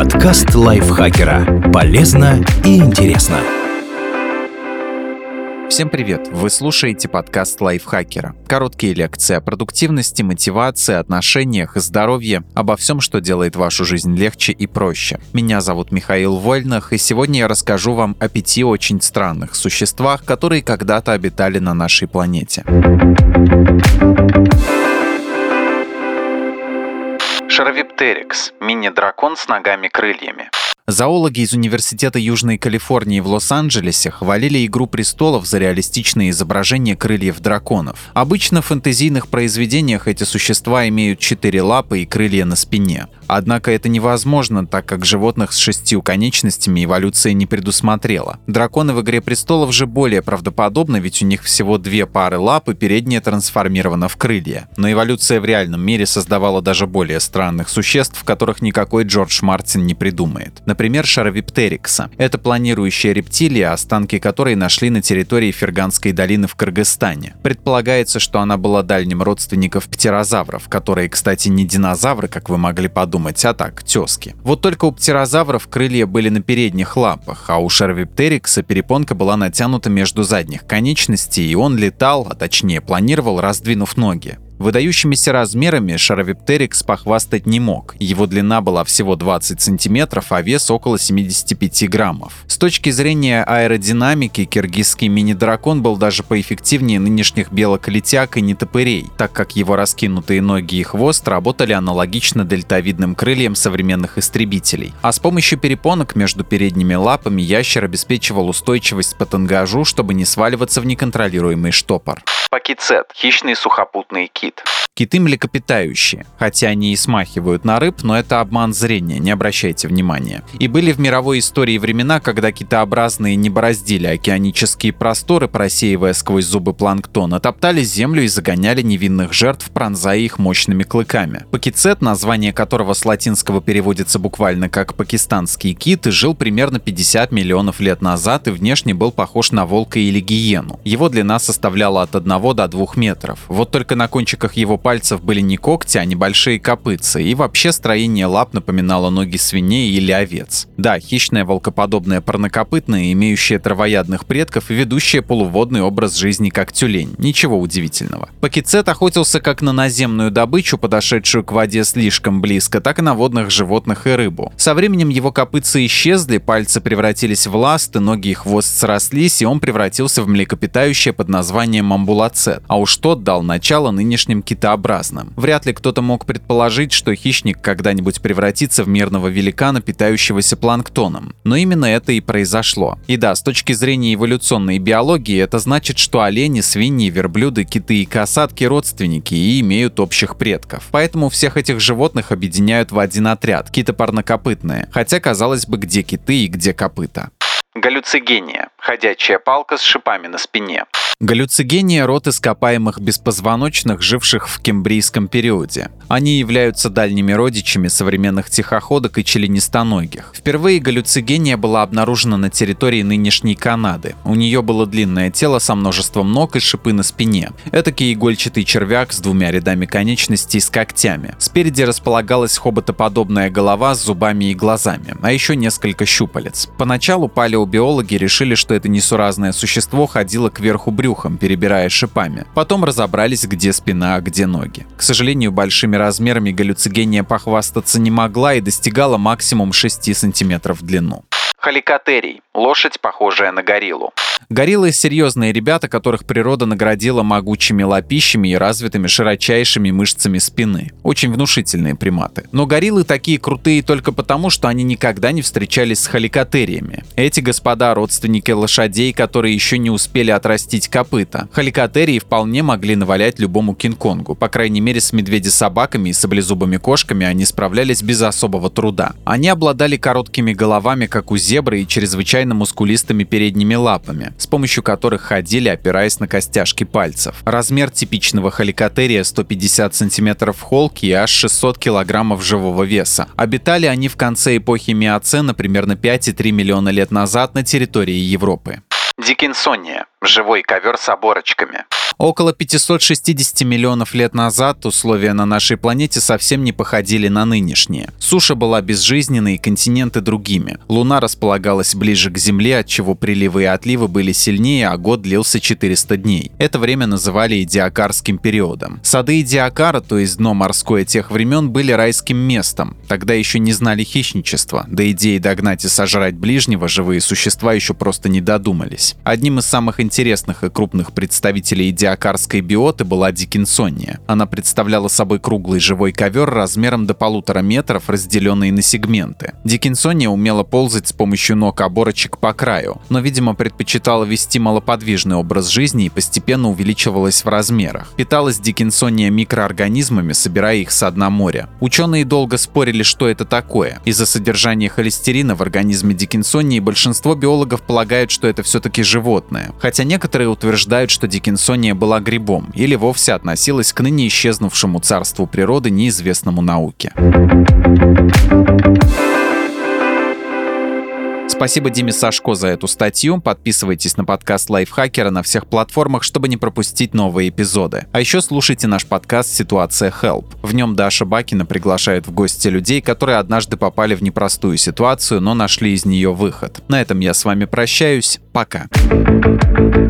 Подкаст лайфхакера. Полезно и интересно. Всем привет! Вы слушаете подкаст лайфхакера. Короткие лекции о продуктивности, мотивации, отношениях, здоровье, обо всем, что делает вашу жизнь легче и проще. Меня зовут Михаил Вольнах, и сегодня я расскажу вам о пяти очень странных существах, которые когда-то обитали на нашей планете. Шаровиптерикс – мини-дракон с ногами-крыльями. Зоологи из Университета Южной Калифорнии в Лос-Анджелесе хвалили «Игру престолов» за реалистичные изображения крыльев драконов. Обычно в фэнтезийных произведениях эти существа имеют четыре лапы и крылья на спине. Однако это невозможно, так как животных с шестью конечностями эволюция не предусмотрела. Драконы в «Игре престолов» же более правдоподобны, ведь у них всего две пары лап и передняя трансформирована в крылья. Но эволюция в реальном мире создавала даже более странных существ, которых никакой Джордж Мартин не придумает. Например, Шаровиптерикса. Это планирующая рептилия, останки которой нашли на территории Ферганской долины в Кыргызстане. Предполагается, что она была дальним родственником птерозавров, которые, кстати, не динозавры, как вы могли подумать, думать, а так, тески. Вот только у птерозавров крылья были на передних лапах, а у Шервиптерикса перепонка была натянута между задних конечностей, и он летал, а точнее планировал, раздвинув ноги. Выдающимися размерами Шаровиптерикс похвастать не мог. Его длина была всего 20 сантиметров, а вес около 75 граммов. С точки зрения аэродинамики, киргизский мини-дракон был даже поэффективнее нынешних белок-летяг и нетопырей, так как его раскинутые ноги и хвост работали аналогично дельтовидным крыльям современных истребителей. А с помощью перепонок между передними лапами ящер обеспечивал устойчивость по тангажу, чтобы не сваливаться в неконтролируемый штопор. Пакицет – хищный сухопутный кит. Киты млекопитающие, хотя они и смахивают на рыб, но это обман зрения, не обращайте внимания. И были в мировой истории времена, когда китообразные не бороздили океанические просторы, просеивая сквозь зубы планктона, топтали землю и загоняли невинных жертв, пронзая их мощными клыками. Пакицет, название которого с латинского переводится буквально как «пакистанский кит», жил примерно 50 миллионов лет назад и внешне был похож на волка или гиену. Его длина составляла от 1 до 2 метров. Вот только на кончиках его пальцев были не когти, а небольшие копытцы, и вообще строение лап напоминало ноги свиней или овец. Да, хищная волкоподобная парнокопытная, имеющая травоядных предков и ведущая полуводный образ жизни как тюлень. Ничего удивительного. Пакицет охотился как на наземную добычу, подошедшую к воде слишком близко, так и на водных животных и рыбу. Со временем его копытцы исчезли, пальцы превратились в ласты, ноги и хвост срослись, и он превратился в млекопитающее под названием амбулат ацет, а уж тот дал начало нынешним китообразным. Вряд ли кто-то мог предположить, что хищник когда-нибудь превратится в мирного великана, питающегося планктоном. Но именно это и произошло. И да, с точки зрения эволюционной биологии, это значит, что олени, свиньи, верблюды, киты и касатки родственники и имеют общих предков. Поэтому всех этих животных объединяют в один отряд – китопарнокопытные. Хотя, казалось бы, где киты и где копыта. Галлюцигения – ходячая палка с шипами на спине. Галлюцигения – род ископаемых беспозвоночных, живших в кембрийском периоде. Они являются дальними родичами современных тихоходок и членистоногих. Впервые галлюцигения была обнаружена на территории нынешней Канады. У нее было длинное тело со множеством ног и шипы на спине. Этакий игольчатый червяк с двумя рядами конечностей с когтями. Спереди располагалась хоботоподобная голова с зубами и глазами, а еще несколько щупалец. Поначалу палеобиологи решили, что это несуразное существо ходило кверху брюхом, брюхом, перебирая шипами. Потом разобрались, где спина, а где ноги. К сожалению, большими размерами галлюцигения похвастаться не могла и достигала максимум 6 сантиметров в длину. Халикотерий – лошадь, похожая на гориллу. Гориллы — серьезные ребята, которых природа наградила могучими лапищами и развитыми широчайшими мышцами спины. Очень внушительные приматы. Но гориллы такие крутые только потому, что они никогда не встречались с халикотериями. Эти господа — родственники лошадей, которые еще не успели отрастить копыта. Халикотерии вполне могли навалять любому Кинг-Конгу. По крайней мере, с медведя-собаками и саблезубыми кошками они справлялись без особого труда. Они обладали короткими головами, как у зебры, и чрезвычайно мускулистыми передними лапами с помощью которых ходили, опираясь на костяшки пальцев. Размер типичного халикотерия 150 см холки и аж 600 кг живого веса. Обитали они в конце эпохи Миоцена примерно 5,3 миллиона лет назад на территории Европы. Дикинсония живой ковер с оборочками. Около 560 миллионов лет назад условия на нашей планете совсем не походили на нынешние. Суша была безжизненной, континенты другими. Луна располагалась ближе к Земле, отчего приливы и отливы были сильнее, а год длился 400 дней. Это время называли идиакарским периодом. Сады Идиакара, то есть дно морское тех времен, были райским местом. Тогда еще не знали хищничества, да идеи догнать и сожрать ближнего живые существа еще просто не додумались. Одним из самых интересных и крупных представителей идиакарской биоты была дикинсония. Она представляла собой круглый живой ковер размером до полутора метров, разделенный на сегменты. Дикинсония умела ползать с помощью ног оборочек по краю, но, видимо, предпочитала вести малоподвижный образ жизни и постепенно увеличивалась в размерах. Питалась дикинсония микроорганизмами, собирая их с дна моря. Ученые долго спорили, что это такое. Из-за содержания холестерина в организме дикинсонии большинство биологов полагают, что это все-таки животное. Хотя некоторые утверждают, что дикинсония была грибом или вовсе относилась к ныне исчезнувшему царству природы, неизвестному науке. Спасибо Диме Сашко за эту статью. Подписывайтесь на подкаст Лайфхакера на всех платформах, чтобы не пропустить новые эпизоды. А еще слушайте наш подкаст «Ситуация Help». В нем Даша Бакина приглашает в гости людей, которые однажды попали в непростую ситуацию, но нашли из нее выход. На этом я с вами прощаюсь. Пока.